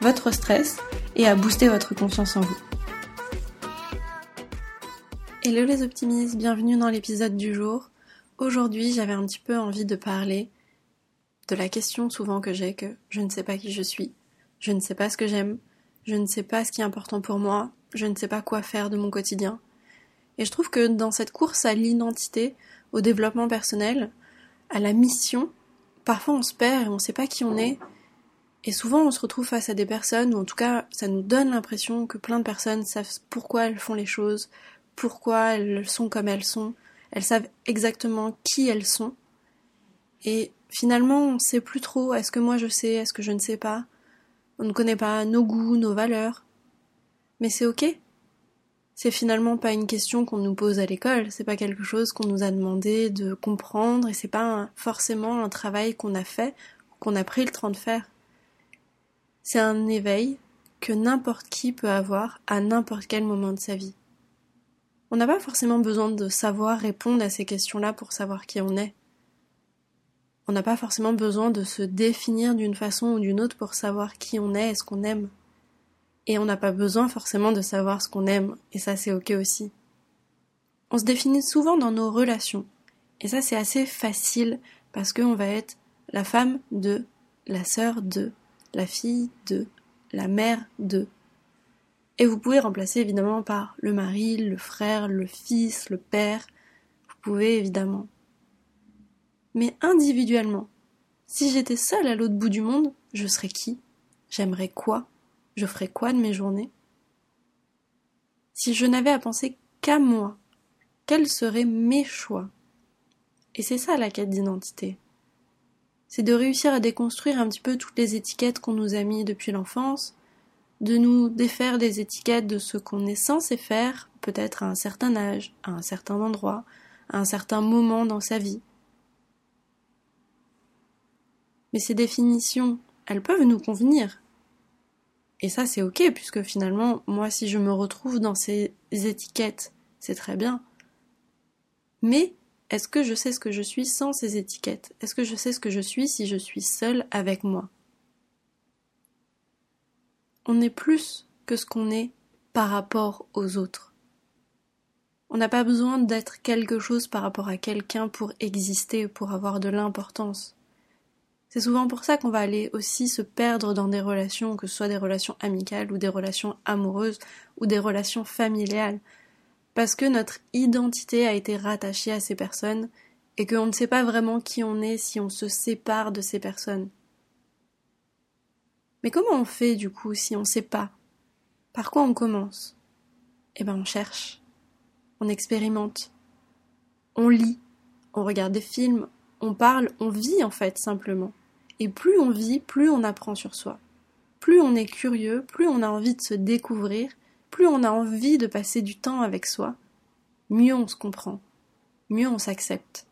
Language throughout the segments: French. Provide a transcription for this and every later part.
votre stress et à booster votre confiance en vous. Hello les optimistes, bienvenue dans l'épisode du jour. Aujourd'hui j'avais un petit peu envie de parler de la question souvent que j'ai que je ne sais pas qui je suis, je ne sais pas ce que j'aime, je ne sais pas ce qui est important pour moi, je ne sais pas quoi faire de mon quotidien. Et je trouve que dans cette course à l'identité, au développement personnel, à la mission, parfois on se perd et on ne sait pas qui on est. Et souvent on se retrouve face à des personnes, ou en tout cas ça nous donne l'impression que plein de personnes savent pourquoi elles font les choses, pourquoi elles sont comme elles sont, elles savent exactement qui elles sont. Et finalement on ne sait plus trop est-ce que moi je sais, est-ce que je ne sais pas. On ne connaît pas nos goûts, nos valeurs. Mais c'est ok. C'est finalement pas une question qu'on nous pose à l'école, c'est pas quelque chose qu'on nous a demandé de comprendre et c'est pas forcément un travail qu'on a fait qu'on a pris le temps de faire. C'est un éveil que n'importe qui peut avoir à n'importe quel moment de sa vie. On n'a pas forcément besoin de savoir répondre à ces questions-là pour savoir qui on est. On n'a pas forcément besoin de se définir d'une façon ou d'une autre pour savoir qui on est et ce qu'on aime. Et on n'a pas besoin forcément de savoir ce qu'on aime, et ça c'est ok aussi. On se définit souvent dans nos relations, et ça c'est assez facile parce qu'on va être la femme de, la sœur de, la fille de, la mère de. Et vous pouvez remplacer évidemment par le mari, le frère, le fils, le père. Vous pouvez évidemment. Mais individuellement, si j'étais seule à l'autre bout du monde, je serais qui? J'aimerais quoi? Je ferais quoi de mes journées? Si je n'avais à penser qu'à moi, quels seraient mes choix? Et c'est ça la quête d'identité. C'est de réussir à déconstruire un petit peu toutes les étiquettes qu'on nous a mis depuis l'enfance, de nous défaire des étiquettes de ce qu'on est censé faire, peut-être à un certain âge, à un certain endroit, à un certain moment dans sa vie. Mais ces définitions, elles peuvent nous convenir, et ça, c'est ok, puisque finalement, moi, si je me retrouve dans ces étiquettes, c'est très bien. Mais est-ce que je sais ce que je suis sans ces étiquettes? Est-ce que je sais ce que je suis si je suis seule avec moi? On est plus que ce qu'on est par rapport aux autres. On n'a pas besoin d'être quelque chose par rapport à quelqu'un pour exister, pour avoir de l'importance. C'est souvent pour ça qu'on va aller aussi se perdre dans des relations, que ce soit des relations amicales ou des relations amoureuses ou des relations familiales, parce que notre identité a été rattachée à ces personnes et qu'on ne sait pas vraiment qui on est si on se sépare de ces personnes. Mais comment on fait du coup si on ne sait pas? Par quoi on commence? Eh ben on cherche, on expérimente, on lit, on regarde des films, on parle, on vit en fait simplement. Et plus on vit, plus on apprend sur soi. Plus on est curieux, plus on a envie de se découvrir, plus on a envie de passer du temps avec soi, mieux on se comprend, mieux on s'accepte.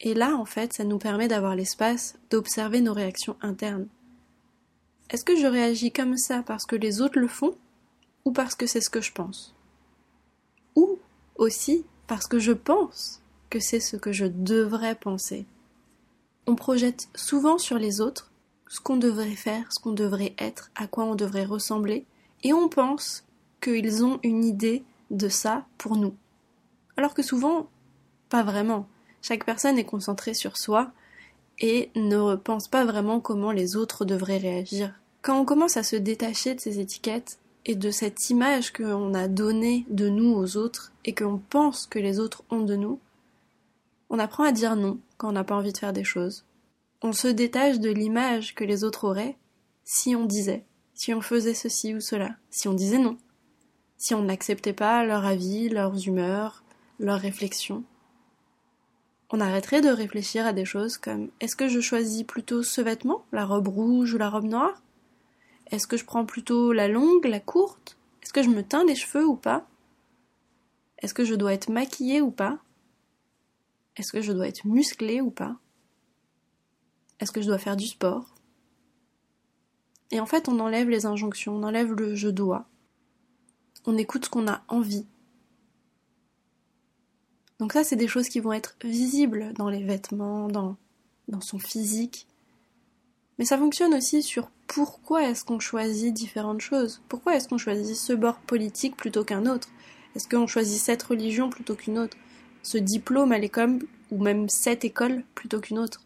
Et là, en fait, ça nous permet d'avoir l'espace d'observer nos réactions internes. Est-ce que je réagis comme ça parce que les autres le font ou parce que c'est ce que je pense? Ou aussi parce que je pense que c'est ce que je devrais penser. On projette souvent sur les autres ce qu'on devrait faire, ce qu'on devrait être, à quoi on devrait ressembler, et on pense qu'ils ont une idée de ça pour nous. Alors que souvent, pas vraiment. Chaque personne est concentrée sur soi et ne pense pas vraiment comment les autres devraient réagir. Quand on commence à se détacher de ces étiquettes et de cette image qu'on a donnée de nous aux autres et qu'on pense que les autres ont de nous, on apprend à dire non quand on n'a pas envie de faire des choses. On se détache de l'image que les autres auraient si on disait, si on faisait ceci ou cela, si on disait non, si on n'acceptait pas leur avis, leurs humeurs, leurs réflexions. On arrêterait de réfléchir à des choses comme est-ce que je choisis plutôt ce vêtement, la robe rouge ou la robe noire? Est-ce que je prends plutôt la longue, la courte? Est-ce que je me teins les cheveux ou pas? Est-ce que je dois être maquillée ou pas? Est-ce que je dois être musclée ou pas? Est-ce que je dois faire du sport? Et en fait, on enlève les injonctions, on enlève le je dois. On écoute ce qu'on a envie donc ça, c'est des choses qui vont être visibles dans les vêtements, dans, dans son physique. Mais ça fonctionne aussi sur pourquoi est-ce qu'on choisit différentes choses? Pourquoi est-ce qu'on choisit ce bord politique plutôt qu'un autre? Est-ce qu'on choisit cette religion plutôt qu'une autre? Ce diplôme à l'école ou même cette école plutôt qu'une autre?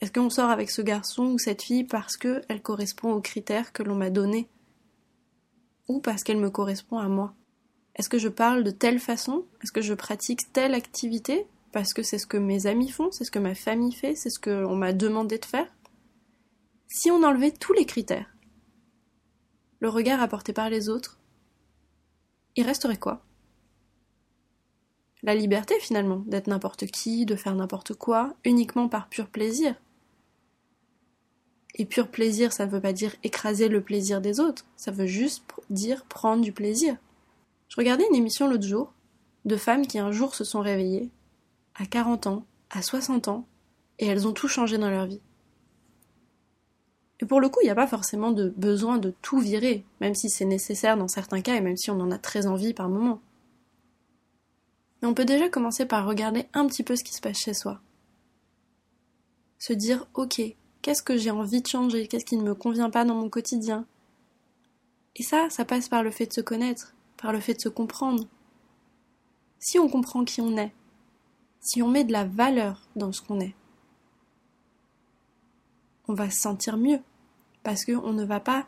Est-ce qu'on sort avec ce garçon ou cette fille parce qu'elle correspond aux critères que l'on m'a donnés Ou parce qu'elle me correspond à moi? Est-ce que je parle de telle façon? Est-ce que je pratique telle activité? Parce que c'est ce que mes amis font, c'est ce que ma famille fait, c'est ce qu'on m'a demandé de faire? Si on enlevait tous les critères, le regard apporté par les autres, il resterait quoi? La liberté finalement, d'être n'importe qui, de faire n'importe quoi, uniquement par pur plaisir. Et pur plaisir, ça ne veut pas dire écraser le plaisir des autres, ça veut juste dire prendre du plaisir. Je regardais une émission l'autre jour de femmes qui un jour se sont réveillées, à 40 ans, à 60 ans, et elles ont tout changé dans leur vie. Et pour le coup, il n'y a pas forcément de besoin de tout virer, même si c'est nécessaire dans certains cas et même si on en a très envie par moment. Mais on peut déjà commencer par regarder un petit peu ce qui se passe chez soi. Se dire, ok, qu'est-ce que j'ai envie de changer, qu'est-ce qui ne me convient pas dans mon quotidien? Et ça, ça passe par le fait de se connaître, par le fait de se comprendre. Si on comprend qui on est, si on met de la valeur dans ce qu'on est, on va se sentir mieux parce qu'on ne va pas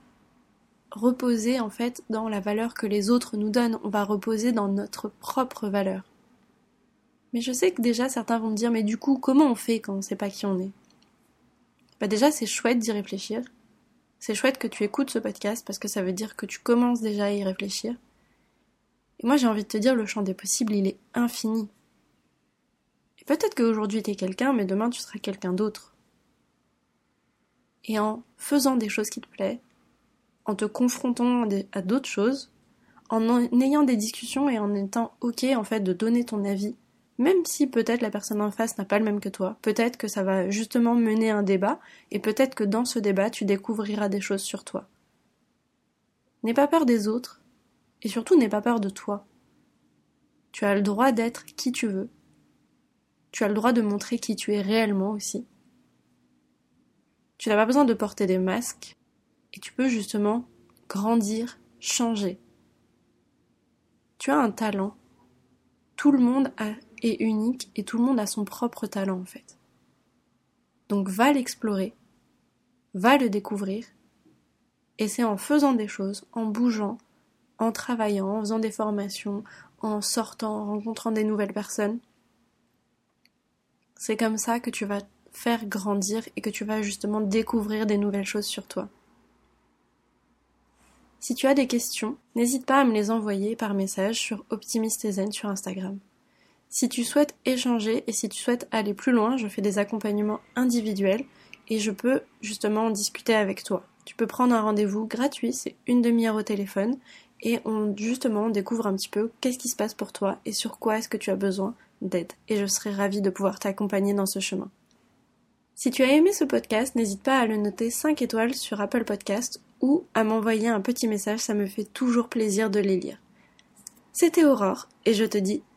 reposer en fait dans la valeur que les autres nous donnent, on va reposer dans notre propre valeur. Mais je sais que déjà certains vont me dire mais du coup comment on fait quand on ne sait pas qui on est? Bah déjà c'est chouette d'y réfléchir. C'est chouette que tu écoutes ce podcast parce que ça veut dire que tu commences déjà à y réfléchir. Et moi j'ai envie de te dire, le champ des possibles, il est infini. Et peut-être qu'aujourd'hui t'es quelqu'un, mais demain tu seras quelqu'un d'autre. Et en faisant des choses qui te plaisent, en te confrontant à d'autres choses, en ayant des discussions et en étant ok en fait de donner ton avis, même si peut-être la personne en face n'a pas le même que toi, peut-être que ça va justement mener un débat, et peut-être que dans ce débat tu découvriras des choses sur toi. N'aie pas peur des autres, et surtout, n'aie pas peur de toi. Tu as le droit d'être qui tu veux. Tu as le droit de montrer qui tu es réellement aussi. Tu n'as pas besoin de porter des masques et tu peux justement grandir, changer. Tu as un talent. Tout le monde est unique et tout le monde a son propre talent en fait. Donc va l'explorer, va le découvrir et c'est en faisant des choses, en bougeant, en travaillant, en faisant des formations, en sortant, en rencontrant des nouvelles personnes. C'est comme ça que tu vas faire grandir et que tu vas justement découvrir des nouvelles choses sur toi. Si tu as des questions, n'hésite pas à me les envoyer par message sur Optimistezen sur Instagram. Si tu souhaites échanger et si tu souhaites aller plus loin, je fais des accompagnements individuels et je peux justement en discuter avec toi. Tu peux prendre un rendez-vous gratuit, c'est une demi-heure au téléphone et on justement découvre un petit peu qu'est-ce qui se passe pour toi et sur quoi est-ce que tu as besoin d'aide. Et je serai ravie de pouvoir t'accompagner dans ce chemin. Si tu as aimé ce podcast, n'hésite pas à le noter 5 étoiles sur Apple Podcast ou à m'envoyer un petit message, ça me fait toujours plaisir de les lire. C'était Aurore et je te dis